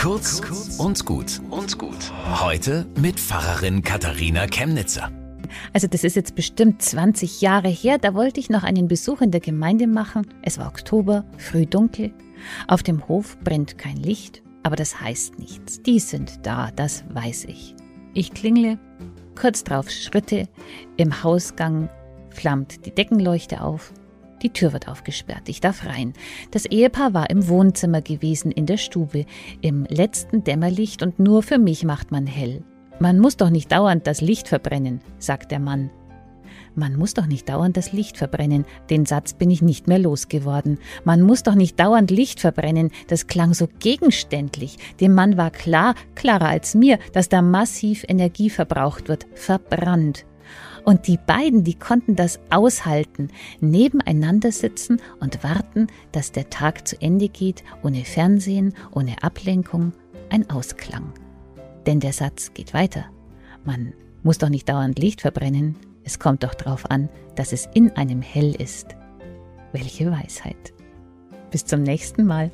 Kurz und gut und gut. Heute mit Pfarrerin Katharina Chemnitzer. Also das ist jetzt bestimmt 20 Jahre her, da wollte ich noch einen Besuch in der Gemeinde machen. Es war Oktober, früh dunkel. Auf dem Hof brennt kein Licht, aber das heißt nichts. Die sind da, das weiß ich. Ich klingle, kurz drauf Schritte, im Hausgang flammt die Deckenleuchte auf. Die Tür wird aufgesperrt, ich darf rein. Das Ehepaar war im Wohnzimmer gewesen, in der Stube, im letzten Dämmerlicht und nur für mich macht man hell. Man muss doch nicht dauernd das Licht verbrennen, sagt der Mann. Man muss doch nicht dauernd das Licht verbrennen, den Satz bin ich nicht mehr losgeworden. Man muss doch nicht dauernd Licht verbrennen, das klang so gegenständlich. Dem Mann war klar, klarer als mir, dass da massiv Energie verbraucht wird, verbrannt. Und die beiden, die konnten das aushalten, nebeneinander sitzen und warten, dass der Tag zu Ende geht, ohne Fernsehen, ohne Ablenkung, ein Ausklang. Denn der Satz geht weiter. Man muss doch nicht dauernd Licht verbrennen, es kommt doch darauf an, dass es in einem hell ist. Welche Weisheit. Bis zum nächsten Mal.